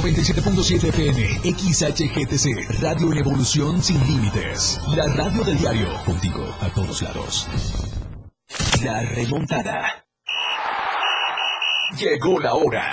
97.7 FM, XHGTC, Radio en Evolución Sin Límites. La radio del diario, contigo a todos lados. La remontada. Llegó la hora.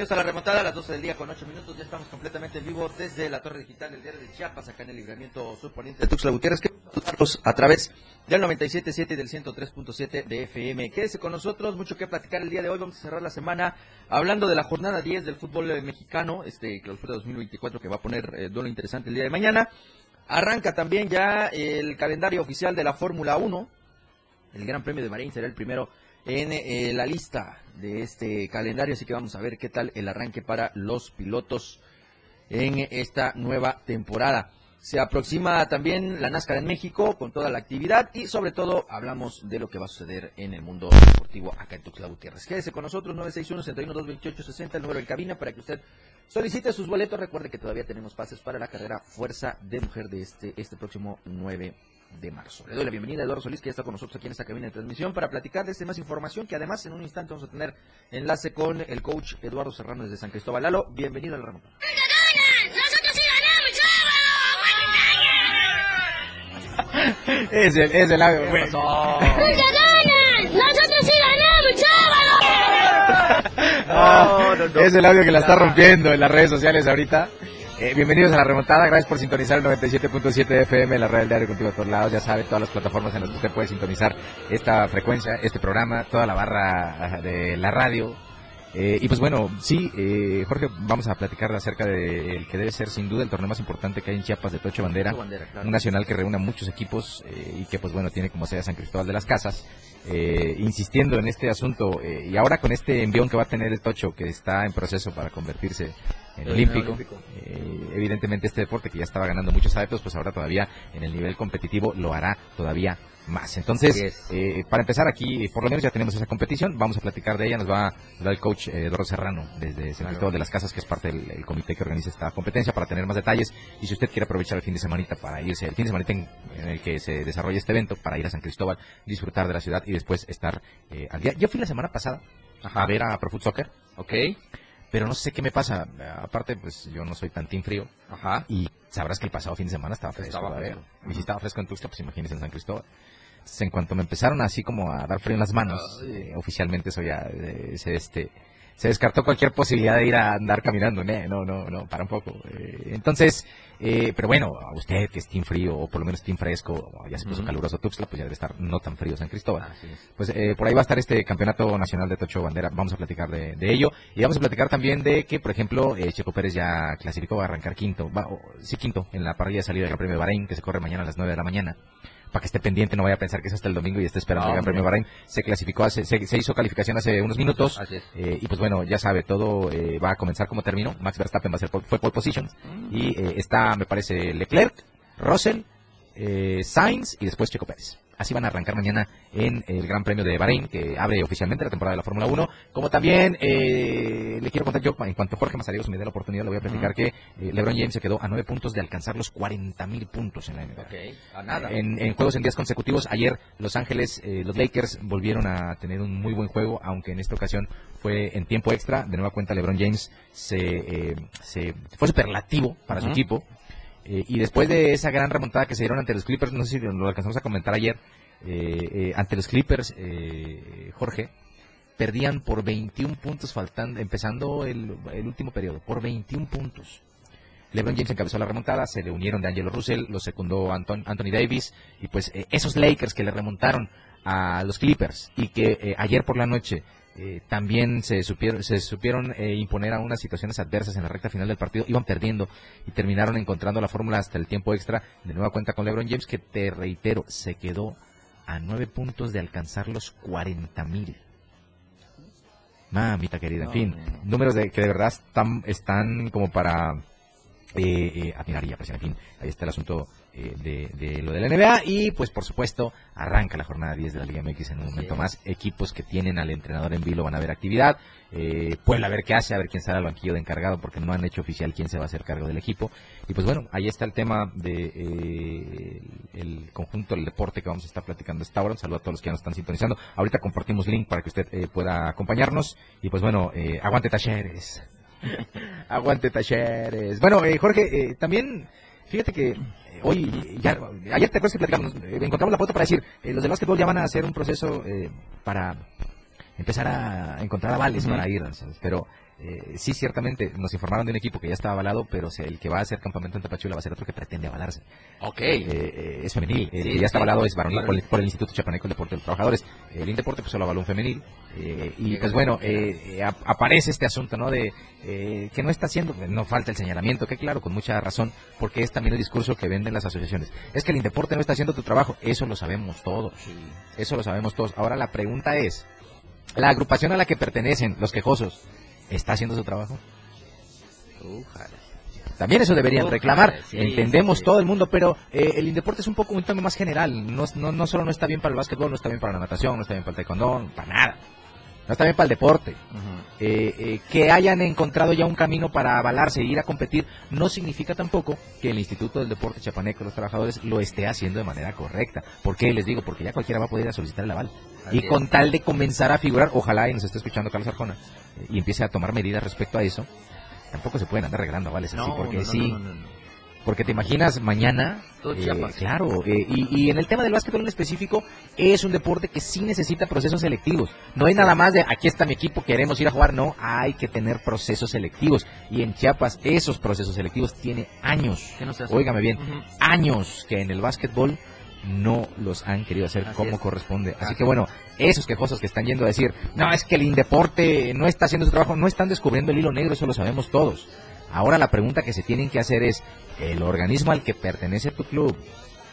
Bienvenidos a la remontada a las 12 del día con 8 minutos. Ya estamos completamente en vivo desde la torre digital del diario de Chiapas, acá en el libramiento subponiente de Tuxtla Gutiérrez, que a través del 97.7 y del 103.7 de FM. Quédese con nosotros, mucho que platicar el día de hoy. Vamos a cerrar la semana hablando de la jornada 10 del fútbol eh, mexicano, este clausura 2024 que va a poner eh, duelo interesante el día de mañana. Arranca también ya el calendario oficial de la Fórmula 1. El Gran Premio de Bahrein será el primero en eh, la lista de este calendario, así que vamos a ver qué tal el arranque para los pilotos en esta nueva temporada. Se aproxima también la NASCAR en México con toda la actividad y sobre todo hablamos de lo que va a suceder en el mundo deportivo acá en Tuxtla Gutiérrez. Quédese con nosotros 961-61-228-60, el número en cabina para que usted solicite sus boletos. Recuerde que todavía tenemos pases para la carrera Fuerza de Mujer de este, este próximo 9 de marzo. Le doy la bienvenida a Eduardo Solís, que ya está con nosotros aquí en esta cabina de transmisión, para platicar de este más información, que además en un instante vamos a tener enlace con el coach Eduardo Serrano desde San Cristóbal. Lalo, bienvenido al remoto. ¡Nosotros sí ganamos, es el, es el audio, güey. ¡Nosotros sí ganamos, chaval! Es el audio que la está rompiendo en las redes sociales ahorita. Eh, bienvenidos a la remontada, gracias por sintonizar el 97.7 FM, la red del diario contigo a todos lados, ya sabe, todas las plataformas en las que usted puede sintonizar esta frecuencia, este programa, toda la barra de la radio. Eh, y pues bueno, sí, eh, Jorge, vamos a platicar acerca del que debe ser sin duda el torneo más importante que hay en Chiapas de Tocho Bandera, un nacional que reúne a muchos equipos y que pues bueno, tiene como sede San Cristóbal de las Casas. insistiendo en este asunto y ahora con este envión que va a tener el Tocho que está en proceso para convertirse olímpico. Eh, evidentemente este deporte que ya estaba ganando muchos adeptos, pues ahora todavía en el nivel competitivo lo hará todavía más. Entonces, eh, para empezar aquí, por lo menos ya tenemos esa competición, vamos a platicar de ella, nos va a dar el coach eh, Doro Serrano desde San de las Casas, que es parte del comité que organiza esta competencia, para tener más detalles. Y si usted quiere aprovechar el fin de semana para irse, el fin de semana en, el que se desarrolla este evento, para ir a San Cristóbal, disfrutar de la ciudad y después estar al día. Yo fui la semana pasada a ver a Pro Foot Soccer, ¿ok? Pero no sé qué me pasa. Aparte, pues yo no soy tan team frío. Ajá. Y sabrás que el pasado fin de semana estaba fresco. Estaba fresco. Y si estaba fresco en Tuxtla, pues imagínense en San Cristóbal. Entonces, en cuanto me empezaron así como a dar frío en las manos, eh, oficialmente eso ya eh, se, este, se descartó cualquier posibilidad de ir a andar caminando. No, no, no, para un poco. Eh, entonces, eh, pero bueno, a usted que es team frío o por lo menos team fresco, ya se puso caluroso Tuxtla, pues ya debe estar no tan frío San Cristóbal. Pues eh, por ahí va a estar este campeonato nacional de Tocho Bandera. Vamos a platicar de, ello y vamos a platicar también de que, por ejemplo, Checo Pérez ya clasificó a arrancar quinto, va, sí quinto en la parrilla de salida del Premio de Bahrein que se corre mañana a las 9 de la mañana para que esté pendiente, no vaya a pensar que es hasta el domingo y esté esperando el Gran Premio Bahrein. Se clasificó, hace, se, hizo calificación hace unos minutos. Eh, y pues bueno, ya sabe, todo eh, va a comenzar como terminó. Max Verstappen va a ser fue pole position. Mm. Y eh, está, me parece, Leclerc, Russell, Sainz y después Checo Pérez. Así van a arrancar mañana en el Gran Premio de Bahrein, que abre oficialmente la temporada de la Fórmula 1. Como también eh, le quiero contar yo, en cuanto Jorge Mazariegos me dé la oportunidad, le voy a platicar que eh, LeBron James se quedó a nueve puntos de alcanzar los 40 mil puntos en la NBA. a nada. En, juegos en días consecutivos, ayer Los Ángeles, eh, los Lakers volvieron a tener un muy buen juego, aunque en esta ocasión fue en tiempo extra. De nueva cuenta, LeBron James se, se fue superlativo para su equipo. Eh, y después de esa gran remontada que se dieron ante los Clippers, no sé si lo alcanzamos a comentar ayer, eh, eh, ante los Clippers, Jorge, perdían por 21 puntos faltando, empezando el, último periodo, por 21 puntos. LeBron James encabezó la remontada, se le unieron de Angelo Russell, lo secundó Anthony Davis, y pues esos Lakers que le remontaron a los Clippers y que ayer por la noche eh, también se supieron, se supieron eh, imponer a unas situaciones adversas en la recta final del partido, iban perdiendo y terminaron encontrando la fórmula hasta el tiempo extra. De nueva cuenta con LeBron James, que te reitero, se quedó a nueve puntos de alcanzar los 40 mil. Mamita querida, en No, fin, no. números de que de verdad están, están como para eh, eh, admirar y apreciar. En fin, ahí está el asunto eh, de, de lo de la NBA y pues por supuesto arranca la jornada 10 de la Liga MX en un momento más. Equipos que tienen al entrenador en vilo van a ver actividad. Eh, Puebla a ver qué hace, a ver quién sale al banquillo de encargado porque no han hecho oficial quién se va a hacer cargo del equipo. Y pues bueno, ahí está el tema de eh, el conjunto del deporte que vamos a estar platicando esta hora. Un saludo a todos los que ya nos están sintonizando. Ahorita compartimos link para que usted eh, pueda acompañarnos. Y pues bueno, eh, aguante talleres. Aguante talleres. Bueno, eh, Jorge, eh, también, fíjate que eh, hoy, ya, ayer te acuerdas que platicamos, eh, encontramos la foto para decir, eh, los de básquetbol ya van a hacer un proceso eh, para empezar a encontrar avales Ujú. para ir, ¿sabes? pero eh, sí, ciertamente nos informaron de un equipo que ya estaba avalado, pero o sea, el que va a hacer campamento en Tapachula va a ser otro que pretende avalarse. Ok. Eh, eh, es femenil, el que ya está avalado es varonil por el, por el Instituto Chapaneco del Deporte de los Trabajadores. El Indeporte pues solo avaló un femenil. eh, y pues bueno, eh, ap- aparece este asunto, ¿no? De eh, que no está haciendo, no falta el señalamiento, que claro, con mucha razón, porque es también el discurso que venden las asociaciones. Es que el Indeporte no está haciendo tu trabajo, eso lo sabemos todos. Eso lo sabemos todos. Ahora la pregunta es, ¿la agrupación a la que pertenecen los quejosos está haciendo su trabajo? También eso deberían reclamar. sí, Entendemos sí. todo el mundo, pero eh, el Indeporte es un poco un tema más general. No, no, no solo no está bien para el básquetbol, no está bien para la natación, no está bien para el taekwondo, para nada. No está bien para el deporte. Eh, eh, que hayan encontrado ya un camino para avalarse e ir a competir no significa tampoco que el Instituto del Deporte Chapaneco, los trabajadores, lo esté haciendo de manera correcta. ¿Por qué les digo? Porque ya cualquiera va a poder ir a solicitar el aval. Así Y con es. tal de comenzar a figurar, ojalá y nos esté escuchando Carlos Arjona eh, y empiece a tomar medidas respecto a eso, tampoco se pueden andar regalando avales así, porque no, no, sí, no, no, no. Porque te imaginas mañana, Todo eh, Chiapas. claro, eh, y, y en el tema del básquetbol en específico, es un deporte que sí necesita procesos selectivos. No hay nada más de aquí está mi equipo, queremos ir a jugar, no, hay que tener procesos selectivos. Y en Chiapas esos procesos selectivos tiene años, no óigame bien, Ujú. años que en el básquetbol no los han querido hacer Así como es. corresponde. Así Así que bueno, esos quejosos que están yendo a decir, no, es que el Indeporte no está haciendo su trabajo, no están descubriendo el hilo negro, eso lo sabemos todos. Ahora la pregunta que se tienen que hacer es, ¿el organismo al que pertenece tu club,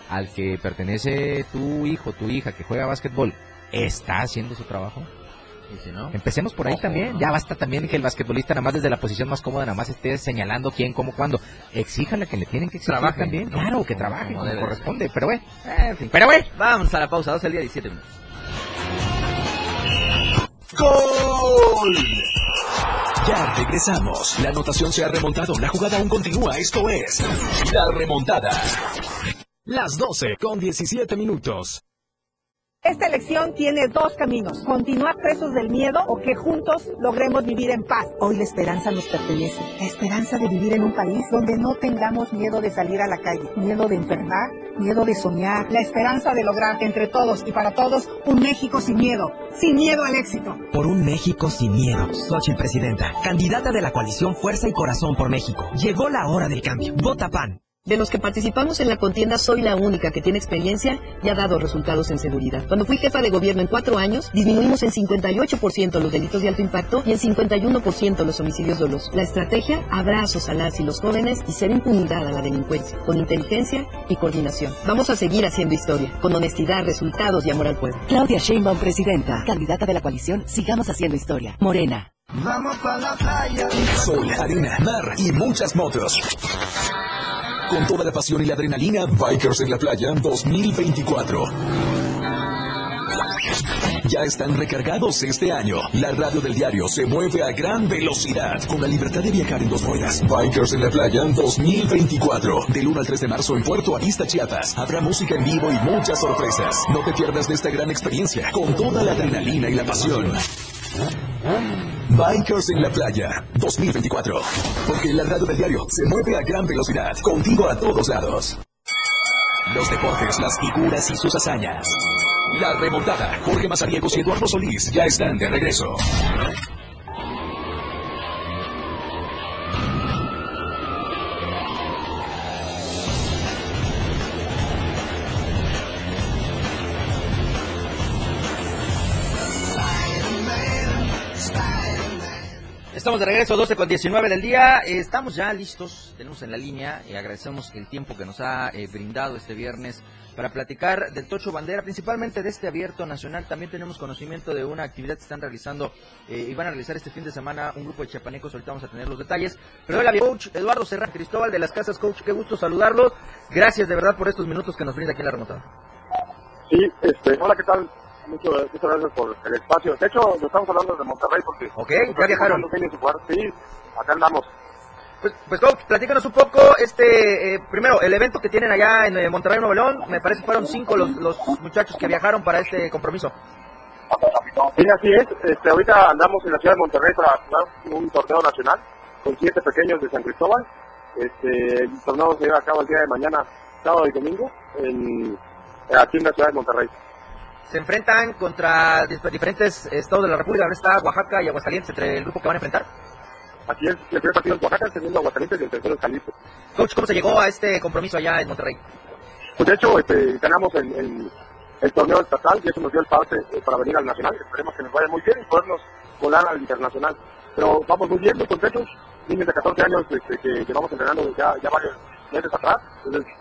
al que pertenece tu hijo, tu hija que juega básquetbol, está haciendo su trabajo? Y si no, Empecemos por ahí Ojo, también. ¿no? Ya basta también que el basquetbolista nada más desde la posición más cómoda nada más esté señalando quién, cómo, cuándo. Exíjanle que le tienen que exigir Trabajen, también. ¿no? Claro, que trabaje como corresponde. Pero bueno, eh, en fin. Pero bueno. Vamos a la pausa, 12 al día, 17 minutos. ¡Gol! Ya regresamos. La anotación se ha remontado. La jugada aún continúa. Esto es La Remontada. Las 12 con 17 minutos. Esta elección tiene dos caminos, continuar presos del miedo o que juntos logremos vivir en paz. Hoy la esperanza nos pertenece, la esperanza de vivir en un país donde no tengamos miedo de salir a la calle, miedo de enfermar, miedo de soñar, la esperanza de lograr entre todos y para todos un México sin miedo, sin miedo al éxito. Por un México sin miedo. Xochitl Presidenta, candidata de la coalición Fuerza y Corazón por México. Llegó la hora del cambio. Vota PAN. De los que participamos en la contienda, soy la única que tiene experiencia y ha dado resultados en seguridad. Cuando fui jefa de gobierno en cuatro años, disminuimos en 58% los delitos de alto impacto y en 51% los homicidios dolosos. La estrategia, abrazos a las y los jóvenes y ser impunidad a la delincuencia, con inteligencia y coordinación. Vamos a seguir haciendo historia, con honestidad, resultados y amor al pueblo. Claudia Sheinbaum, presidenta, candidata de la coalición Sigamos Haciendo Historia. Morena. Sol, arena, mar y muchas motos. Con toda la pasión y la adrenalina, Bikers en la Playa 2024. Ya están recargados este año. La radio del diario se mueve a gran velocidad con la libertad de viajar en dos ruedas. Bikers en la Playa 2024. Del 1 al 3 de marzo en Puerto Arista, Chiapas. Habrá música en vivo y muchas sorpresas. No te pierdas de esta gran experiencia con toda la adrenalina y la pasión. Bikers en la playa 2024. Porque la radio del diario se mueve a gran velocidad. Contigo a todos lados. Los deportes, las figuras y sus hazañas. La remontada. Jorge Mazariegos y Eduardo Solís ya están de regreso. De regreso, 12 con 19 del día. Eh, Estamos ya listos, tenemos en la línea y agradecemos el tiempo que nos ha eh, brindado este viernes para platicar del Tocho Bandera, principalmente de este abierto nacional. También tenemos conocimiento de una actividad que están realizando eh, y van a realizar este fin de semana un grupo de chiapanecos. Ahorita vamos a tener los detalles. Pero hola, coach Eduardo Serra Cristóbal de las Casas Coach. Qué gusto saludarlos. Gracias de verdad por estos minutos que nos brinda aquí en la remontada. Sí, este, hola, ¿qué tal? Mucho, muchas gracias por el espacio. De hecho, nos estamos hablando de Monterrey porque... Ok, ya viajaron. Sí, acá andamos. Pues, pues coach, platícanos un poco, este, eh, primero, el evento que tienen allá en eh, Monterrey, Nuevo León, me parece que fueron cinco los, los muchachos que viajaron para este compromiso. Sí, así es. Este, ahorita andamos en la ciudad de Monterrey para jugar un torneo nacional con siete pequeños de San Cristóbal. Este, el torneo se lleva a cabo el día de mañana, sábado y domingo, en, aquí en la ciudad de Monterrey. Se enfrentan contra diferentes estados de la República, ahora está Oaxaca y Aguascalientes entre el grupo que van a enfrentar. Así es, el primer partido en Oaxaca, el segundo Aguascalientes y el tercero en Jalisco. Coach, ¿cómo se llegó a este compromiso allá en Monterrey? Pues de hecho, este, ganamos el, el, el, torneo estatal y eso nos dio el pase eh, para venir al nacional. Esperemos que nos vaya muy bien y podernos volar al internacional. Pero vamos muy bien, muy contentos. Niños de 14 años este, que llevamos entrenando ya, ya varios meses atrás. Entonces,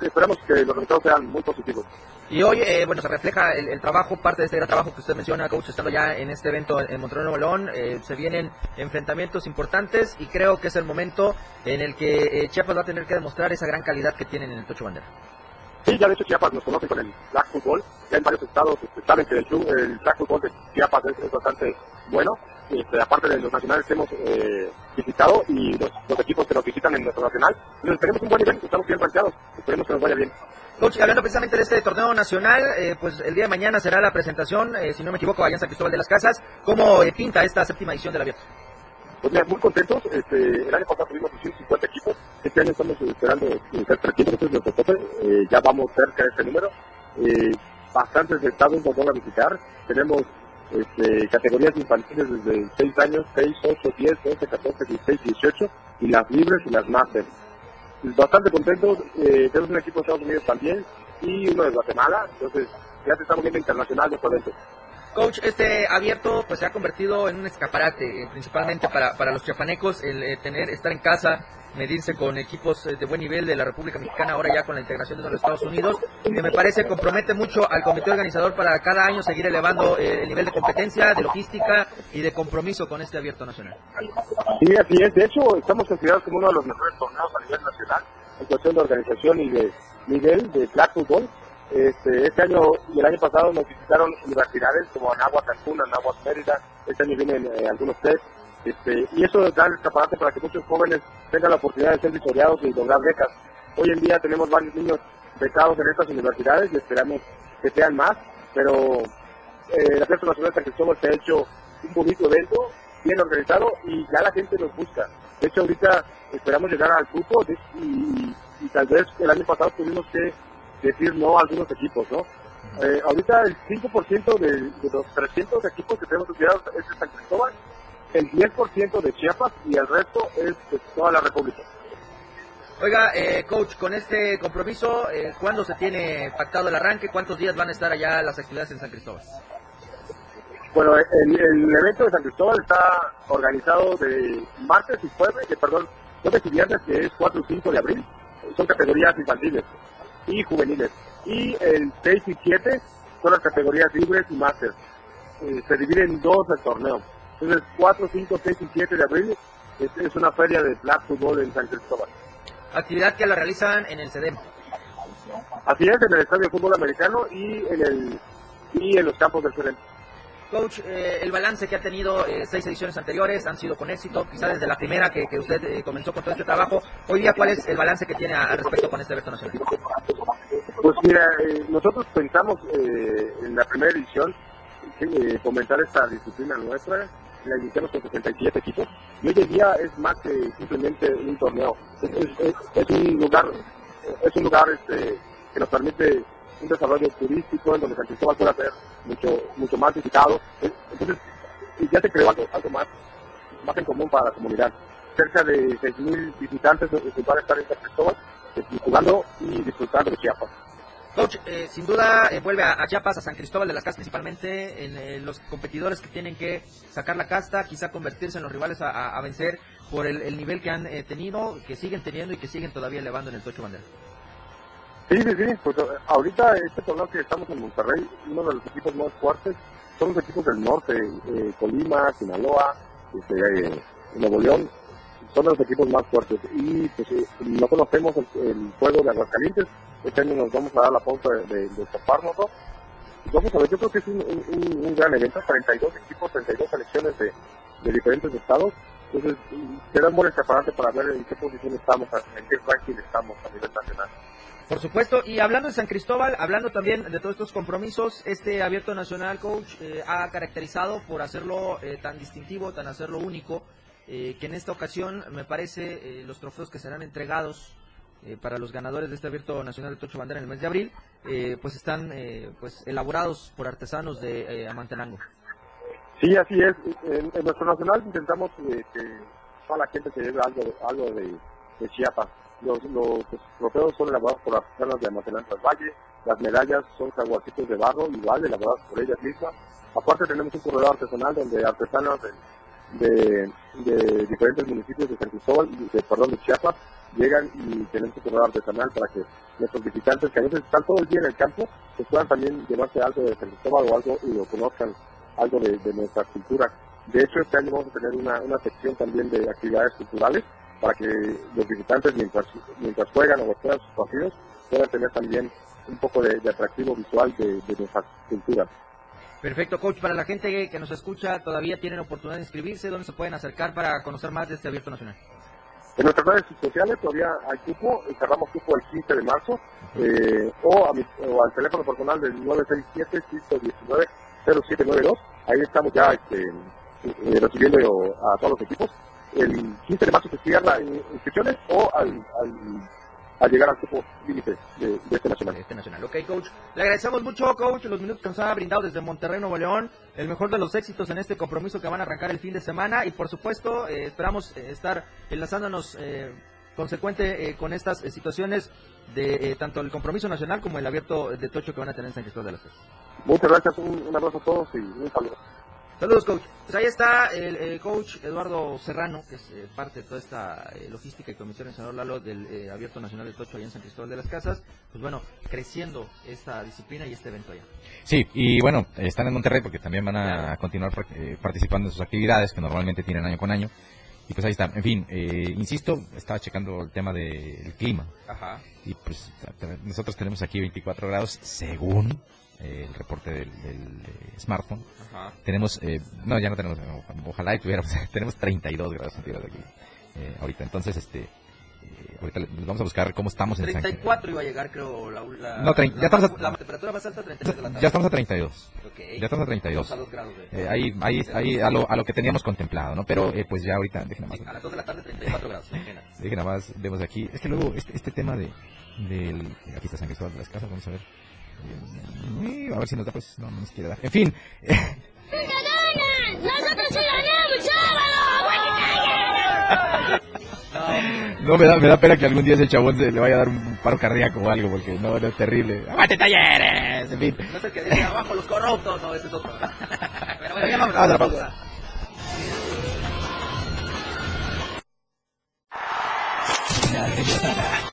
esperemos que los resultados sean muy positivos. Y hoy, eh, bueno, se refleja el, el, trabajo, parte de este gran trabajo que usted menciona, coach, estando ya en este evento en Monterrey Nuevo León. Eh, se vienen enfrentamientos importantes y creo que es el momento en el que eh, Chiapas va a tener que demostrar esa gran calidad que tienen en el Tocho Bandera. Sí, ya de hecho Chiapas nos conoce con el Black Football. Ya en varios estados este, saben que el, el Black Football de Chiapas es, es bastante bueno. Este, aparte de los nacionales que hemos eh, visitado y los, los, equipos que nos visitan en nuestro nacional. Entonces tenemos un buen nivel, estamos bien planteados. Esperemos que nos vaya bien. Coach, hablando precisamente de este torneo nacional, eh, pues el día de mañana será la presentación, eh, si no me equivoco, allá en San Cristóbal de las Casas. ¿Cómo eh, pinta esta séptima edición del abierto? Pues mira, muy contentos. Este, el año pasado tuvimos 150 equipos. Este año estamos esperando ser 300, este es nuestro tope. Eh, ya vamos cerca de ese número. Eh, bastantes estados nos van a visitar. Tenemos este, categorías infantiles desde 6 años, 6, 8, 10, 11, 14, 16, 18, y las libres y las máster bastante contentos. Eh, tenemos un equipo de Estados Unidos también y uno de Guatemala. Entonces, ya se estamos viendo internacional de eso. Coach, este abierto pues se ha convertido en un escaparate, eh, principalmente para, para los chiapanecos, el eh, tener, estar en casa, medirse con equipos de buen nivel de la República Mexicana, ahora ya con la integración de los Estados Unidos, que me parece compromete mucho al comité organizador para cada año seguir elevando eh, el nivel de competencia, de logística y de compromiso con este abierto nacional. Sí, así es. De hecho, estamos considerados como uno de los mejores torneos a nivel nacional en cuestión de organización y de nivel de flag football. Este, este año y el año pasado nos visitaron universidades como Anáhuac, Cancún, Anáhuac, Mérida. Este año vienen eh, algunos test. Este, y eso da el escaparate para que muchos jóvenes tengan la oportunidad de ser vitoriados y lograr becas. Hoy en día tenemos varios niños becados en estas universidades y esperamos que sean más, pero eh, la Fiesta Nacional de San Cristóbal se ha hecho un bonito evento, bien organizado y ya la gente nos busca. De hecho, ahorita esperamos llegar al grupo y tal vez el año pasado tuvimos que decir no a algunos equipos, ¿no? Eh, ahorita el 5% de, de, los 300 equipos que tenemos estudiados es de San Cristóbal, el 10% de Chiapas y el resto es de toda la República. Oiga, eh, coach, con este compromiso, eh, ¿cuándo se tiene pactado el arranque? ¿Cuántos días van a estar allá las actividades en San Cristóbal? Bueno, el, el evento de San Cristóbal está organizado de martes y jueves, de, perdón, jueves y viernes, que es 4 y 5 de abril. Son categorías infantiles y juveniles. Y el 6 y 7 son las categorías libres y máster. Eh, se divide en dos el torneo. Entonces, 4, 5, 6 y 7 de abril es, es una feria de flag fútbol en San Cristóbal. Actividad que la realizan en el CEDEM. Así es, en el Estadio de Fútbol Americano y en, el, y en los campos del CEDEM. Coach, eh, el balance que ha tenido eh, seis ediciones anteriores han sido con éxito, quizá desde la primera que, que usted eh, comenzó con todo este trabajo. Hoy día, ¿cuál es el balance que tiene al respecto con este evento nacional? Pues mira, eh, nosotros pensamos eh, en la primera edición eh, fomentar esta disciplina nuestra, la iniciamos con 67 equipos, y hoy en día es más que simplemente un torneo, es, un lugar, es un lugar este, que nos permite un desarrollo turístico en donde San Cristóbal pueda ser mucho, mucho más visitado. Entonces, ya se creó algo, algo más, más en común para la comunidad. Cerca de 6.000 visitantes que van a estar en San Cristóbal jugando y disfrutando de Chiapas. Coach, eh, sin duda eh, vuelve a, a, Chiapas, a San Cristóbal de las Casas principalmente, en eh, los competidores que tienen que sacar la casta, quizá convertirse en los rivales a, vencer por el, el, nivel que han tenido, que siguen teniendo y que siguen todavía elevando en el Tocho Bandera. Sí, sí, sí. Pues eh, ahorita este torneo que estamos en Monterrey, uno de los equipos más fuertes son los equipos del norte, eh, Colima, Sinaloa, este, eh, Nuevo León, son los equipos más fuertes. Y pues eh, no conocemos el, el juego de Aguascalientes, este año nos vamos a dar la pauta de, de, toparnos, ¿no? Vamos a ver, yo creo que es un, un, un gran evento, 32 equipos, 32 selecciones de, de diferentes estados. Entonces, será un buen escaparate para ver en qué posición estamos, en qué ranking estamos a nivel nacional. Por supuesto, y hablando de San Cristóbal, hablando también de todos estos compromisos, este abierto nacional, coach, eh, ha caracterizado por hacerlo eh, tan distintivo, tan hacerlo único, eh, que en esta ocasión me parece eh, los trofeos que serán entregados eh, para los ganadores de este abierto nacional de Tocho Bandera en el mes de abril, eh, pues están eh, pues elaborados por artesanos de eh, Amantenango. Sí, así es. En, nuestro nacional intentamos que toda la gente se lleve algo, algo de, Chiapas. Los, los, trofeos son elaborados por artesanos de Amatenanzas Valle, las medallas son jaguarcitos de barro, igual elaboradas por ellas mismas. Aparte tenemos un corredor artesanal donde artesanos de, de, diferentes municipios de San Cristóbal, de, perdón, de Chiapas, llegan y tenemos un corredor artesanal para que nuestros visitantes, que a veces están todo el día en el campo, pues puedan también llevarse algo de San Cristóbal o algo y lo conozcan algo de, de nuestra cultura. De hecho, este año vamos a tener una, una sección también de actividades culturales para que los visitantes, mientras, mientras juegan o juegan sus partidos, puedan tener también un poco de, de atractivo visual de, de nuestra cultura. Perfecto, coach. Para la gente que nos escucha, todavía tienen oportunidad de inscribirse. ¿Dónde se pueden acercar para conocer más de este abierto nacional? En nuestras redes sociales todavía hay cupo, cerramos cupo el 15 de marzo, eh, o, a mi, o al teléfono personal del 967-119-0792. Ahí estamos ya este, eh, recibiendo a todos los equipos. El 15 de marzo se cierra inscripciones o al, al llegar al cupo límite de, de, este nacional. Este nacional, ok, coach. Le agradecemos mucho, coach, los minutos que nos ha brindado desde Monterrey, Nuevo León. El mejor de los éxitos en este compromiso que van a arrancar el fin de semana. Y por supuesto, eh, esperamos eh, estar enlazándonos eh, consecuente eh, con estas situaciones de tanto el compromiso nacional como el abierto de Tocho que van a tener en San Cristóbal de las Casas. Muchas gracias, un, un abrazo a todos y un saludo. Saludos, coach. Pues ahí está el, el, coach Eduardo Serrano, que es eh, parte de toda esta eh, logística y comisión en San Lalo del eh, Abierto Nacional de Tocho allá en San Cristóbal de las Casas. Pues bueno, creciendo esta disciplina y este evento allá. Sí, y bueno, están en Monterrey porque también van a continuar eh, participando en sus actividades que normalmente tienen año con año. Y pues ahí está. En fin, eh, insisto, estaba checando el tema del clima. Ajá. Y pues nosotros tenemos aquí 24 grados según eh, el reporte del, del smartphone. Ajá. Tenemos, eh, no, ya no tenemos, ojalá y tuviéramos, tenemos 32 grados centígrados aquí eh, ahorita. Entonces, este, eh, ahorita vamos a buscar cómo estamos en 34 iba a llegar, creo, la, la, no, 30, la, ya estamos a, la temperatura más alta 33 de la tarde. Ya estamos a 32. Okay. Ya estamos a 32. A grados de... eh, ahí, ahí, ahí a, lo, a lo que teníamos contemplado, ¿no? Pero eh, pues ya ahorita, dejen nada más. Sí, a las 2 de la tarde 34 grados. Dejen nada más, vemos aquí. Es que luego este, este tema de, del, aquí está San Cristóbal de las Casas, vamos a ver. A ver si nos da, pues, no, no nos quiere dar. En fin. ¡Nosotros sí ganamos, sábado! No, me da, me da pena que algún día ese chabón se le vaya a dar un paro cardíaco o algo, porque no, no es terrible. ¡Aguante talleres! En fin. No es el que dice abajo los corruptos, no, ese es otro. Pero bueno, ya vamos a la pausa. La.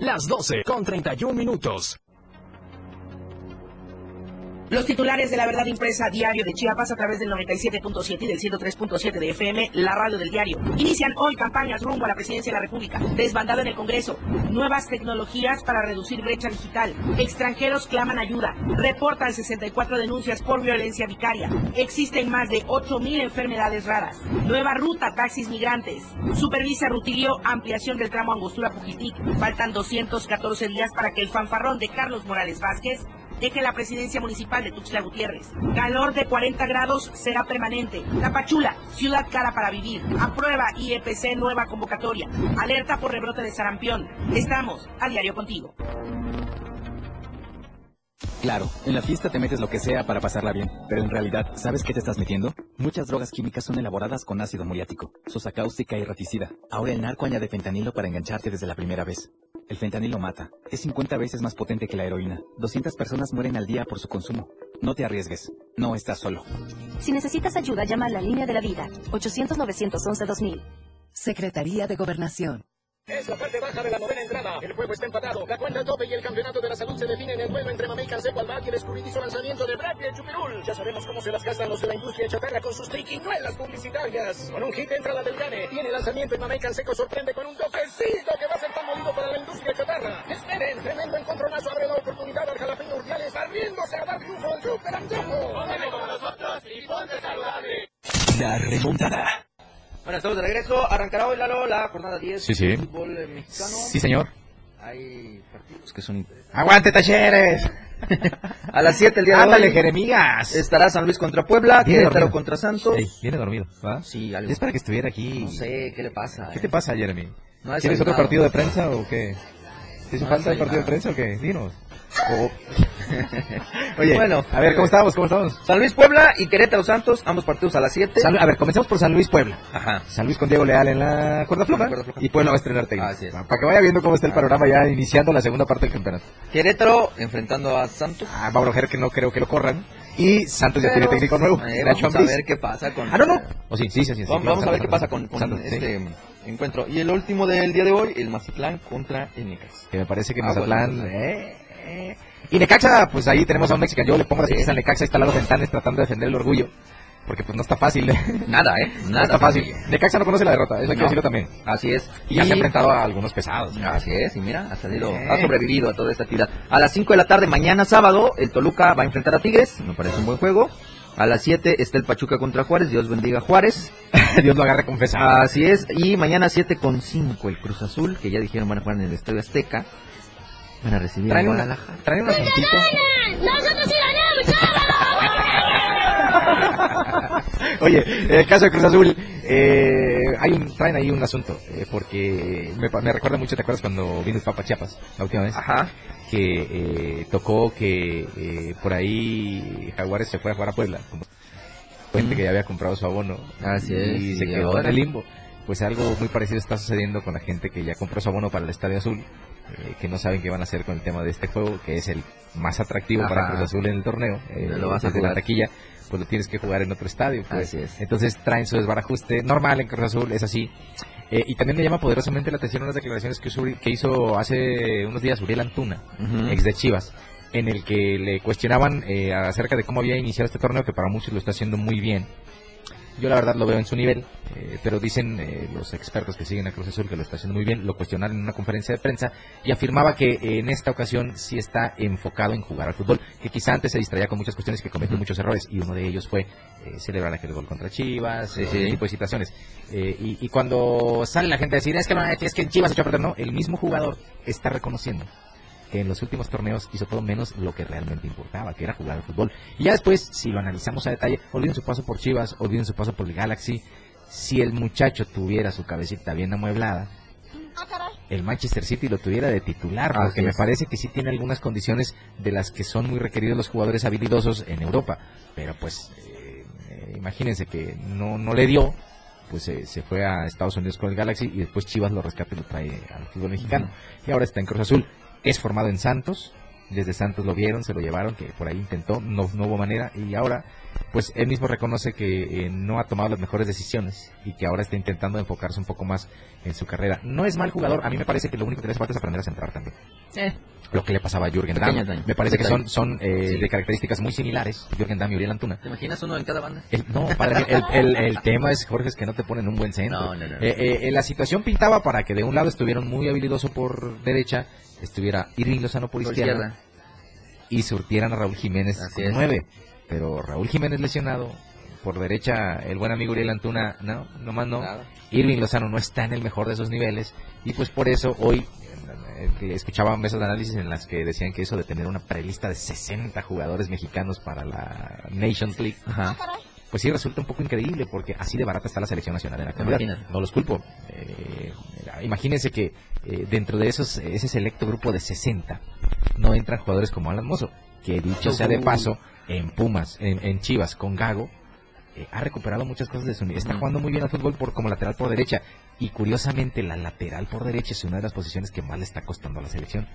Las 12 con 31 minutos. Los titulares de la verdad impresa diario de Chiapas a través del 97.7 y del 103.7 de FM, la radio del diario. Inician hoy campañas rumbo a la presidencia de la República. Desbandado en el Congreso. Nuevas tecnologías para reducir brecha digital. Extranjeros claman ayuda. Reportan 64 denuncias por violencia vicaria. Existen más de 8.000 enfermedades raras. Nueva ruta taxis migrantes. Supervisa Rutilio ampliación del tramo Angostura Pujitic. Faltan 214 días para que el fanfarrón de Carlos Morales Vázquez deje la presidencia municipal de Tuxtla Gutiérrez. Calor de 40 grados será permanente. Tapachula, ciudad cara para vivir. Aprueba IEPC nueva convocatoria. Alerta por rebrote de sarampión. Estamos a diario contigo. Claro, en la fiesta te metes lo que sea para pasarla bien, pero en realidad, ¿sabes qué te estás metiendo? Muchas drogas químicas son elaboradas con ácido muriático, sosa cáustica y raticida. Ahora el narco añade fentanilo para engancharte desde la primera vez. El fentanilo mata. Es 50 veces más potente que la heroína. 200 personas mueren al día por su consumo. No te arriesgues. No estás solo. Si necesitas ayuda, llama a la línea de la vida. 800-911-2000. Secretaría de Gobernación. Es la parte baja de la novena entrada. El juego está empatado. La cuenta al tope y el campeonato de la salud se define en el duelo entre Mamey Canseco Albat y el escurridizo lanzamiento de Brad y el Chupirul. Ya sabemos cómo se las gastan los de la industria chatarra con sus triquiñuelas publicitarias. Con un hit entra la del Gane. Tiene lanzamiento y Mamey Canseco sorprende con un toquecito que va a ser tan molido para la industria chatarra. Esperen, tremendo encontronazo abre la oportunidad al jalapeño Urdiales barriéndose a dar triunfo al Super Antojo. Cómelo con nosotros y ponte saludable. La remontada. Bueno, estamos de regreso. Arrancará hoy, Lalo, la jornada 10 Sí, sí. del fútbol eh, mexicano. Sí, señor. Hay partidos que son. ¡Aguante, Talleres! A las 7 el día de Ándale, hoy. Jeremías. Estará San Luis contra Puebla, Viene Querétaro dormido. contra Santos. Ey, viene dormido, ¿va? Sí, algo. Es para que estuviera aquí. No sé, ¿qué le pasa? ¿Qué eh? te pasa, Jeremy? No ¿Quieres otro partido de prensa o qué? ¿Te hizo No falta el partido de prensa o qué? Dinos. O- Oye, Bueno, a ver, ¿cómo estamos? ¿Cómo estamos? San Luis Puebla y Querétaro Santos, ambos partidos a las 7. San- a ver, comencemos por San Luis Puebla. Ajá. San Luis con Diego Leal en la cuerda floja. Y Puebla va a estrenar técnico. Así es. Para que vaya viendo cómo está el panorama ya iniciando la segunda parte del campeonato. Querétaro enfrentando a Santos. Ah, Mauro Ger que no creo que lo corran. Y Santos ya tiene técnico nuevo. eh, Nacho vamos a ver qué pasa con... Ah, no, no. O sí, sí, sí. sí, Vamos, a ver qué pasa con, con Santos, sí. este encuentro. Y el último del día de hoy, el Mazatlán contra el Necaxa. Que me parece que Ah, Mazatlán... bueno, eh, eh. Y Necaxa, pues ahí tenemos a un mexicano. Yo le pongo al Necaxa, ahí está Lalo Ventanes tratando de defender el orgullo. Porque pues no está fácil. Nada, ¿eh? no Nada está fácil. Necaxa no conoce la derrota, eso hay que No. decirlo también. Así es. Y ya se ha enfrentado a algunos pesados. Así es, y mira, ha salido, Eh. ha sobrevivido a toda esta actividad. A las 5 de la tarde, mañana sábado, el Toluca va a enfrentar a Tigres, me parece un buen juego. A las 7 está el Pachuca contra Juárez, Dios bendiga Juárez. Dios lo agarre confesado. Así es, y mañana 7 con 5 el Cruz Azul, que ya dijeron van a jugar en el Estadio Azteca. Van a recibir Traen, una, traen un asuntito. ¡Nosotros sí ganamos, Oye, en el caso de Cruz Azul, eh, hay un, traen ahí un asunto, eh, porque me, me recuerda mucho, ¿te acuerdas cuando vino el Papa Chiapas la última vez? Ajá. Que eh, tocó que eh, por ahí Jaguares se fue a jugar a Puebla, como cuente que ya había comprado su abono Así es, y y se quedó ahora- en el limbo. Pues algo muy parecido está sucediendo con la gente que ya compró su abono para el Estadio Azul, eh, que no saben qué van a hacer con el tema de este juego, que es el más atractivo para. Cruz Azul en el torneo, eh, Lo vas a desde la jugar. taquilla, pues lo tienes que jugar en otro estadio. Pues. Así es. Entonces traen su desbarajuste normal en Cruz Azul, es así. Eh, y también me llama poderosamente la atención unas declaraciones que, Uri- que hizo hace unos días Uriel Antuna, ex de Chivas, en el que le cuestionaban eh, acerca de cómo había iniciado este torneo, que para muchos lo está haciendo muy bien. Yo la verdad lo veo en su nivel, eh, pero dicen eh, los expertos que siguen a Cruz Azul que lo está haciendo muy bien, lo cuestionaron en una conferencia de prensa y afirmaba que eh, en esta ocasión sí está enfocado en jugar al fútbol, que quizá antes se distraía con muchas cuestiones que cometió muchos errores y uno de ellos fue eh, celebrar aquel gol contra Chivas, ese sí. tipo de situaciones. Eh, y, y cuando sale la gente a decir, es que, no, es que Chivas echó a perder, no, el mismo jugador está reconociendo que en los últimos torneos hizo todo menos lo que realmente importaba, que era jugar al fútbol. Y ya después, si lo analizamos a detalle, olviden su paso por Chivas, olviden su paso por el Galaxy, si el muchacho tuviera su cabecita bien amueblada, el Manchester City lo tuviera de titular, porque me parece que sí tiene algunas condiciones de las que son muy requeridos los jugadores habilidosos en Europa. Pero pues, eh, eh, imagínense que no, no le dio, pues eh, se fue a Estados Unidos con el Galaxy y después Chivas lo rescata y lo trae al fútbol mexicano. Y ahora está en Cruz Azul. Es formado en Santos, desde Santos lo vieron, se lo llevaron, que por ahí intentó, no, no hubo manera, y ahora, pues él mismo reconoce que eh, no ha tomado las mejores decisiones y que ahora está intentando enfocarse un poco más en su carrera. No es mal jugador, a mí me parece que lo único que le hace falta es aprender a centrar también. Lo que le pasaba a Jürgen Damm. Me parece que son, son eh, Sí. de características muy similares, Jürgen Damm y Uriel Antuna. ¿Te imaginas uno en cada banda? El- no, padre, el, el- el tema es, Jorge, es que no te ponen un buen centro. No, no, no. Eh, eh, eh, la situación pintaba para que de un lado estuviera un muy habilidoso por derecha, estuviera Irving Lozano por, Por izquierda, izquierda. y surtieran a Raúl Jiménez Así con nueve. Pero Raúl Jiménez lesionado, por derecha el buen amigo Uriel Antuna, no, nomás no. Nada. Irving Lozano no está en el mejor de esos niveles, y pues por eso hoy eh, escuchaba mesas de análisis en las que decían que eso de tener una prelista de 60 jugadores mexicanos para la Nations League, Ajá. Pues sí resulta un poco increíble porque así de barata está la selección nacional en la actualidad. Imagínate. No los culpo. Eh, imagínense que eh, dentro de esos ese selecto grupo de 60 no entran jugadores como Alan Mozo. que dicho sea de paso, en Pumas, en, en Chivas, con Gago, eh, ha recuperado muchas cosas de su nivel. Está jugando muy bien al fútbol por, como lateral por derecha. Y curiosamente, la lateral por derecha es una de las posiciones que más le está costando a la selección.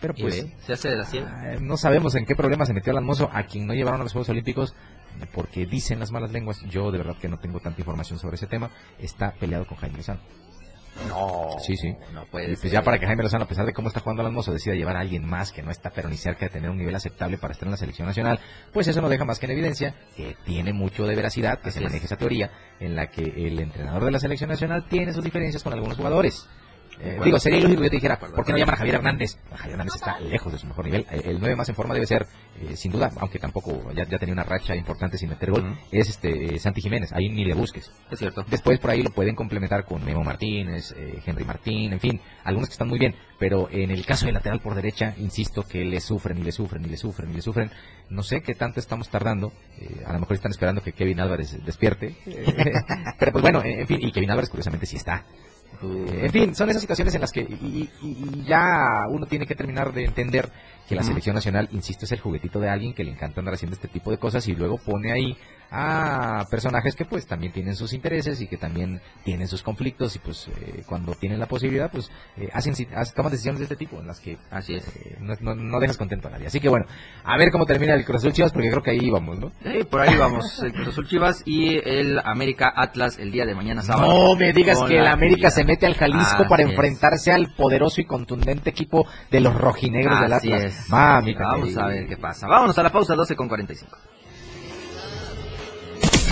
Pero pues, ve, se hace de la ah, no sabemos en qué problema se metió el almozo a quien no llevaron a los Juegos Olímpicos, porque dicen las malas lenguas, yo de verdad que no tengo tanta información sobre ese tema, está peleado con Jaime Lozano. No. Sí, sí. No puede Y pues ser. ya para que Jaime Lozano, a pesar de cómo está jugando al almozo, decida llevar a alguien más que no está pero ni cerca de tener un nivel aceptable para estar en la selección nacional, pues eso no deja más que en evidencia que tiene mucho de veracidad que se maneje esa teoría en la que el entrenador de la selección nacional tiene sus diferencias con algunos jugadores. Eh, digo, sería ilógico que yo te dijera, ¿por qué no llaman a Javier Hernández? Javier Hernández está lejos de su mejor nivel. El 9 más en forma debe ser, eh, sin duda, aunque tampoco ya, ya tenía una racha importante sin meter gol, es este eh, Santi Jiménez. Ahí ni le busques. Es cierto. Después por ahí lo pueden complementar con Memo Martínez, eh, Henry Martín, en fin, algunos que están muy bien. Pero en el caso del lateral por derecha, insisto que le sufren y le sufren y le sufren y le sufren. No sé qué tanto estamos tardando. a lo mejor están esperando que Kevin Álvarez despierte. Pero pues bueno, en fin, y Kevin Álvarez curiosamente sí está. Eh, en fin, son esas situaciones en las que y, y- y ya uno tiene que terminar de entender que la selección nacional, insisto, es el juguetito de alguien que le encanta andar haciendo este tipo de cosas y luego pone ahí a personajes que pues también tienen sus intereses y que también tienen sus conflictos y pues eh, cuando tienen la posibilidad pues eh, hacen, toman decisiones de este tipo en las que Así es. eh, no, no- no dejas contento a nadie. Así que bueno, a ver cómo termina el Cruz Azul Chivas porque creo que ahí vamos, ¿no? Por ahí vamos, el Cruz Azul Chivas y el América Atlas el día de mañana sábado. No me digas que el América se mete al Jalisco para es. enfrentarse al poderoso y contundente equipo de los rojinegros del Así Atlas. es. Mamita Vamos a ver qué pasa. Vámonos a la pausa 12 con 45.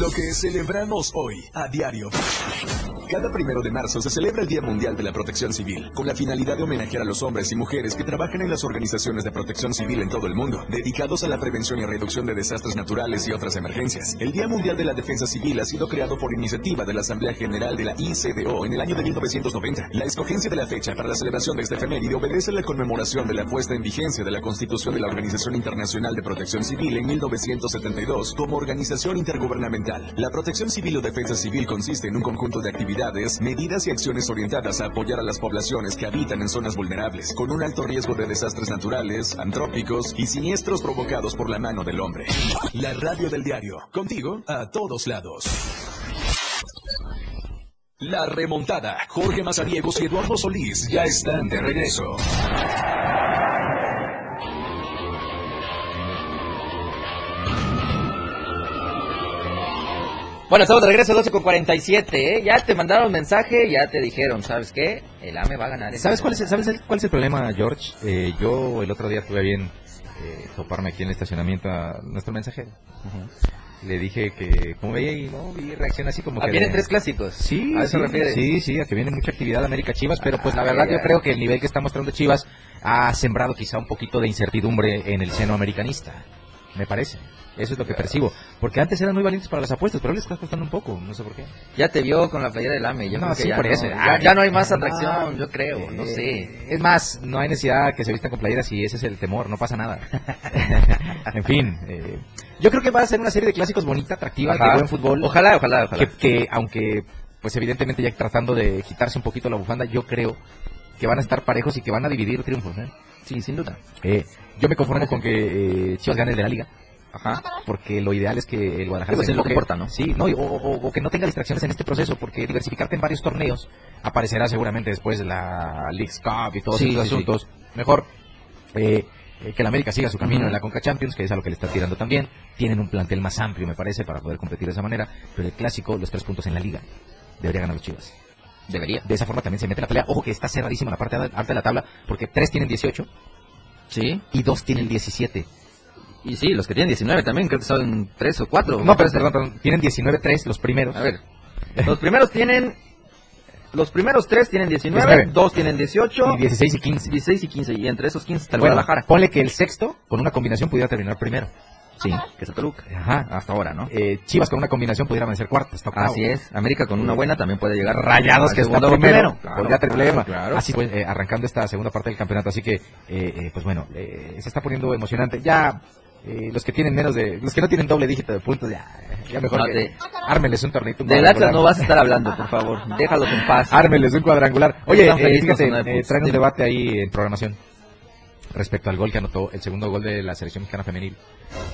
Lo que celebramos hoy a diario. Cada primero de marzo se celebra el Día Mundial de la Protección Civil, con la finalidad de homenajear a los hombres y mujeres que trabajan en las organizaciones de protección civil en todo el mundo, dedicados a la prevención y reducción de desastres naturales y otras emergencias. El Día Mundial de la Defensa Civil ha sido creado por iniciativa de la Asamblea General de la ICDO en el año de 1990. La escogencia de la fecha para la celebración de este efeméride obedece a la conmemoración de la puesta en vigencia de la Constitución de la Organización Internacional de Protección Civil en 1972 como organización intergubernamental. La protección civil o defensa civil consiste en un conjunto de actividades, medidas y acciones orientadas a apoyar a las poblaciones que habitan en zonas vulnerables, con un alto riesgo de desastres naturales, antrópicos y siniestros provocados por la mano del hombre. La radio del diario, contigo a todos lados. La remontada. Jorge Mazariegos y Eduardo Solís ya están de regreso. Bueno, estamos de regreso 12 con 47, ¿eh? Ya te mandaron mensaje, ya te dijeron, ¿sabes qué? El AME va a ganar. este ¿Sabes cuál es, el- sabes el- cuál es el problema, George? Eh, yo el otro día tuve bien eh, toparme aquí en el estacionamiento a nuestro mensajero. Le dije que, como veía y no, vi reacción así como Ah, que... vienen de- tres clásicos. Sí, ¿A eso sí, sí, sí, a que viene mucha actividad de América Chivas, pero pues la verdad ya. yo creo que el nivel que está mostrando Chivas ha sembrado quizá un poquito de incertidumbre en el seno americanista, me parece. Eso es lo que percibo. Porque antes eran muy valientes para las apuestas, pero ahora les está costando un poco, no sé por qué. Ya te vio con la playera del AME. Yo No, creo que sí, ya por no, eso. Ya, Ah, ya no hay más no, atracción, yo creo, no sé. Es más, no hay necesidad que se vistan con playeras y ese es el temor, no pasa nada. en fin, eh, yo creo que va a ser una serie de clásicos bonita, atractiva, Ajá. de buen fútbol. Ojalá, ojalá, ojalá. Que, que, aunque, pues evidentemente ya tratando de quitarse un poquito la bufanda, yo creo que van a estar parejos y que van a dividir triunfos. ¿eh? Sí, sin duda. Eh, yo me conformo con que eh, Chivas gane el de la liga. Ajá. Porque lo ideal es que el Guadalajara pues se es lo que importa, ¿no? Sí, no, y- o, o- o que no tenga distracciones en este proceso, porque diversificarte en varios torneos aparecerá seguramente después de la Leagues Cup y todos Sí, esos sí, sí. asuntos. Mejor, eh, eh, que el América siga su camino en la Conca Champions, que es a lo que le está tirando también. Tienen un plantel más amplio, me parece, para poder competir de esa manera. Pero el clásico, los tres puntos en la liga. Debería ganar los Chivas. Debería. De esa forma también se mete la pelea. Ojo que está cerradísima la parte alta de la tabla, porque tres tienen 18 Sí. y dos tienen 17. Y sí, los que tienen 19 también, creo que son 3 o 4. No, pero perdón, perdón, tienen 19-3 los primeros. A ver, los primeros tienen... Los primeros 3 tienen 19, 19. 2 tienen 18, Y 16 y 15. 16 y 15. Y entre esos 15 está el Bueno, Guadalajara. ponle que el sexto, con una combinación, pudiera terminar primero. Sí, que es el Toluca. Ajá. Hasta ahora, ¿no? Eh, Chivas con una combinación pudiera vencer cuarto. Octavo. Así es. América con una buena también puede llegar. Rayados que está primero, Claro, podría tener problema. claro. Así pues, eh, arrancando esta segunda parte del campeonato, así que, eh, eh, pues bueno, eh, se está poniendo emocionante. Ya, eh, los que tienen menos de, los que no tienen doble dígito de puntos, ya, ya mejor No, que, ármenles un tornito. un Del Atlas no vas a estar hablando, por favor. Déjalos en paz. Ármenles un cuadrangular. Oye, eh, fíjate, eh, traen un debate ahí en programación respecto al gol que anotó, el segundo gol de la selección mexicana femenil,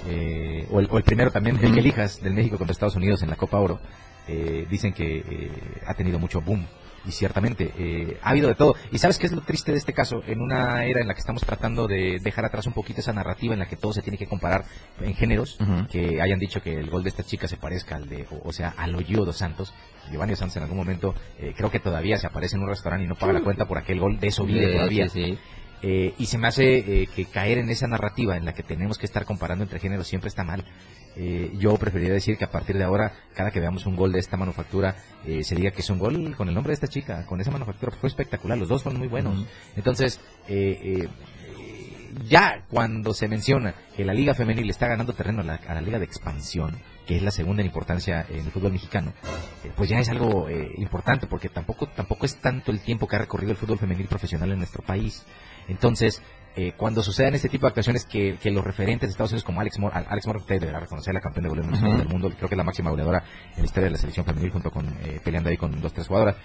eh, o, el, o el primero también, el que elijas del México contra Estados Unidos en la Copa Oro, eh, dicen que eh, ha tenido mucho boom. Y ciertamente, eh, ha habido de todo. ¿Y sabes qué es lo triste de este caso? En una era en la que estamos tratando de dejar atrás un poquito esa narrativa en la que todo se tiene que comparar en géneros, que hayan dicho que el gol de esta chica se parezca al de, o, o sea, al Ollío dos Santos. Giovanni Santos en algún momento, eh, creo que todavía se aparece en un restaurante y no paga la cuenta por aquel gol de eso vive Sí, todavía. sí, sí. Eh, y se me hace eh, que caer en esa narrativa en la que tenemos que estar comparando entre géneros siempre está mal. Eh, yo preferiría decir que a partir de ahora, cada que veamos un gol de esta manufactura, eh, se diga que es un gol con el nombre de esta chica, con esa manufactura. Fue espectacular, los dos fueron muy buenos. Entonces, eh, eh, eh, ya cuando se menciona que la liga femenil está ganando terreno a la, a la liga de expansión, que es la segunda en importancia en el fútbol mexicano, eh, pues ya es algo eh, importante porque tampoco tampoco es tanto el tiempo que ha recorrido el fútbol femenil profesional en nuestro país. Entonces, eh, cuando sucedan este tipo de actuaciones que, que los referentes de Estados Unidos como Alex Moore, Alex Moore usted deberá reconocer la campeona de goleadores Ujú. del mundo, creo que es la máxima goleadora en la historia de la selección femenil junto con eh, peleando ahí con dos tres jugadoras.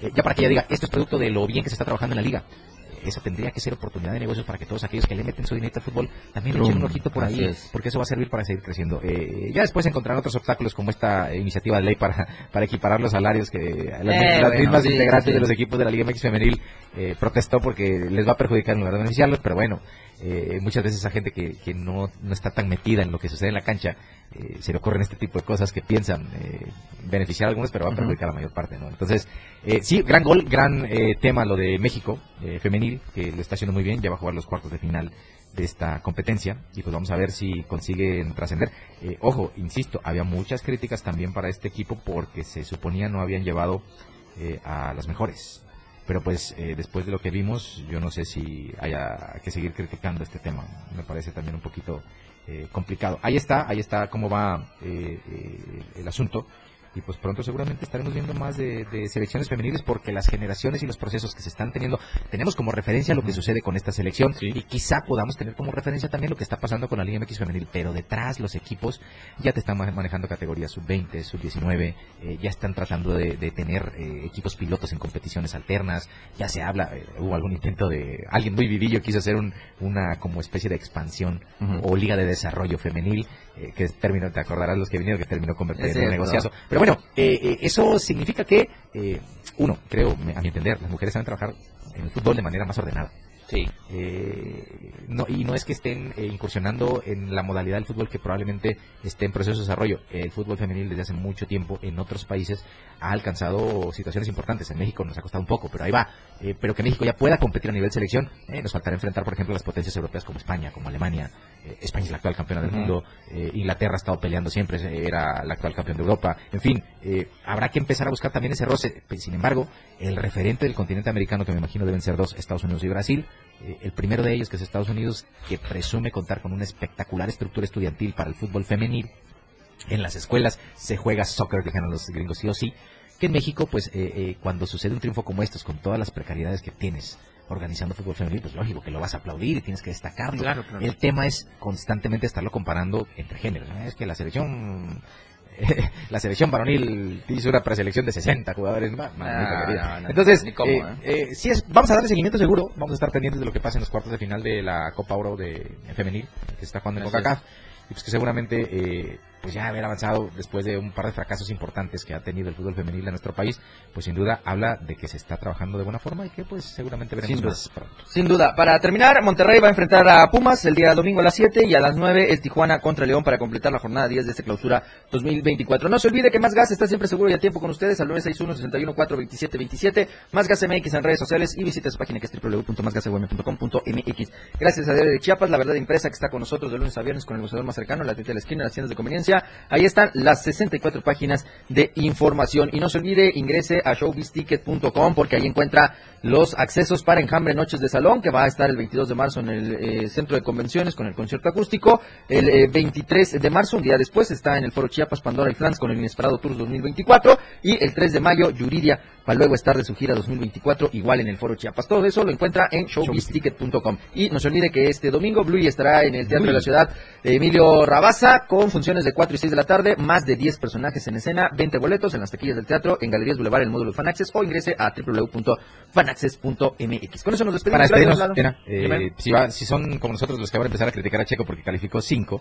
Eh, ya para que ella diga, esto es producto de lo bien que se está trabajando en la liga. Eso tendría que ser oportunidad de negocios para que todos aquellos que le meten su dinero al fútbol también le echen un ojito por ahí, es. porque eso va a servir para seguir creciendo. Eh, ya después encontrarán otros obstáculos como esta iniciativa de ley para, para equiparar los salarios que las, Eh, las bueno, mismas sí, integrantes sí. de los equipos de la Liga MX femenil eh, protestó porque les va a perjudicar en lugar de beneficiarlos, pero bueno, eh, muchas veces esa gente que, que no, no está tan metida en lo que sucede en la cancha, eh, se le ocurren este tipo de cosas que piensan eh, beneficiar a algunos, pero va a perjudicar a la mayor parte, ¿no? Entonces, eh, sí, gran gol, gran eh, tema lo de México eh, femenil, que lo está haciendo muy bien, ya va a jugar los cuartos de final de esta competencia y pues vamos a ver si consiguen trascender. Eh, ojo, insisto, había muchas críticas también para este equipo porque se suponía no habían llevado eh, a las mejores. Pero pues eh, después de lo que vimos, yo no sé si haya que seguir criticando este tema. Me parece también un poquito eh, complicado. Ahí está, ahí está cómo va eh, eh, el asunto. Y pues pronto seguramente estaremos viendo más de, de selecciones femeniles porque las generaciones y los procesos que se están teniendo, tenemos como referencia lo que sucede con esta selección y quizá podamos tener como referencia también lo que está pasando con la Liga MX femenil, pero detrás los equipos ya te están ma- manejando categorías sub-20, sub-19, eh, ya están tratando de, de tener eh, equipos pilotos en competiciones alternas, ya se habla, eh, hubo algún intento de, alguien muy vivillo quiso hacer un, una como especie de expansión o liga de desarrollo femenil, que terminó, te acordarás los que vinieron, que terminó convirtiendo Es en un negociazo. Pero bueno, eh, eh, eso significa que, eh, uno, creo, a mi entender, las mujeres saben trabajar en el fútbol de manera más ordenada. Sí. Eh, no, y no es que estén eh, incursionando en la modalidad del fútbol que probablemente esté en proceso de desarrollo. El fútbol femenil desde hace mucho tiempo en otros países ha alcanzado situaciones importantes. En México nos ha costado un poco, pero ahí va. Eh, pero que México ya pueda competir a nivel selección. eh, nos faltará enfrentar, por ejemplo, las potencias europeas como España, como Alemania. España es la actual campeona del mundo. Inglaterra ha estado peleando siempre, era la actual campeón de Europa. En fin, eh, habrá que empezar a buscar también ese roce. Sin embargo, el referente del continente americano, que me imagino deben ser dos, Estados Unidos y Brasil, el primero de ellos, que es Estados Unidos, que presume contar con una espectacular estructura estudiantil para el fútbol femenil. En las escuelas se juega soccer, dijeron los gringos sí o sí. Que en México, pues, eh, eh, cuando sucede un triunfo como estos, con todas las precariedades que tienes organizando fútbol femenil, pues lógico que lo vas a aplaudir y tienes que destacarlo. Claro, claro. El tema es constantemente estarlo comparando entre géneros. ¿no? Es que la selección la selección varonil hizo una preselección de 60 jugadores. mamita Ah, querida. no, no, Entonces, cómo, eh, ¿eh? eh, es, vamos a darle seguimiento seguro. Vamos a estar pendientes de lo que pasa en los cuartos de final de la Copa Oro de femenil que se está jugando en CONCACAF. Y pues que seguramente eh, pues ya haber avanzado después de un par de fracasos importantes que ha tenido el fútbol femenil en nuestro país, pues sin duda habla de que se está trabajando de buena forma y que pues seguramente veremos Sin duda. más pronto. Sin duda. Para terminar, Monterrey va a enfrentar a Pumas el día domingo a las 7 y a las 9 el Tijuana contra León para completar la jornada 10 de esta clausura 2024. No se olvide que Más Gas está siempre seguro y a tiempo con ustedes al 961-614-2727. Más Gas MX en redes sociales y visite su página que es www.másgasm.com.mx. Gracias a Diario de Chiapas, la verdad impresa que está con nosotros de lunes a viernes con el negociador más cercano, la tienda de la esquina, las tiendas de conveniencia. Ahí están las 64 páginas de información. Y no se olvide, ingrese a showbizticket.com porque ahí encuentra los accesos para Enjambre Noches de Salón, que va a estar el 22 de marzo en el eh, Centro de Convenciones con el concierto acústico. El eh, 23 de marzo, un día después, está en el Foro Chiapas, Pandora y Flans con el Inesperado Tours 2024. Y el 3 de mayo, Yuridia, para luego estar de su gira 2024, igual en el Foro Chiapas. Todo eso lo encuentra en showbizticket.com. Y no se olvide que este domingo Bluey estará en el Teatro de la Ciudad Emilio Rabaza con funciones de 4 y 6 de la tarde, más de 10 personajes en escena, 20 boletos en las taquillas del teatro, en Galerías Boulevard, el módulo Fanaccess o ingrese a www.fanaccess.mx. Con eso nos despedimos. Para despedirnos, mira, eh, si, va- si son como nosotros los que van a empezar a criticar a Checo porque calificó 5,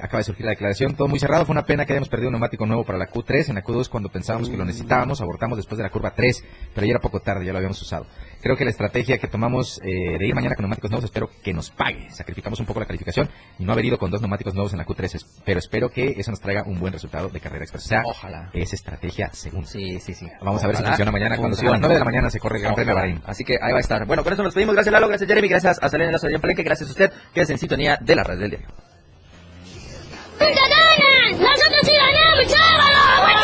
acaba de surgir la declaración, todo muy cerrado, fue una pena que hayamos perdido un neumático nuevo para la Q3, en la Q2 cuando pensábamos que lo necesitábamos, abortamos después de la curva 3, pero ya era poco tarde, ya lo habíamos usado. Creo que la estrategia que tomamos eh, de ir mañana con neumáticos nuevos, espero que nos pague, sacrificamos un poco la calificación y no haber ido con dos neumáticos nuevos en la Q3, es- pero espero que eso nos traiga un buen resultado de carrera express. O sea, Ojalá. es estrategia segunda. Sí, sí, sí. Vamos a ver si funciona mañana cuando sea a las 9 de la mañana se corre el Gran Premio. Bahrein. Así que ahí va a estar. Bueno, con eso nos despedimos. Gracias Lalo, gracias Jeremy, gracias a Selena Lazo de Palenque, gracias a usted. Quédese en sintonía de la red del diario. ¡Nosotros sí ganamos!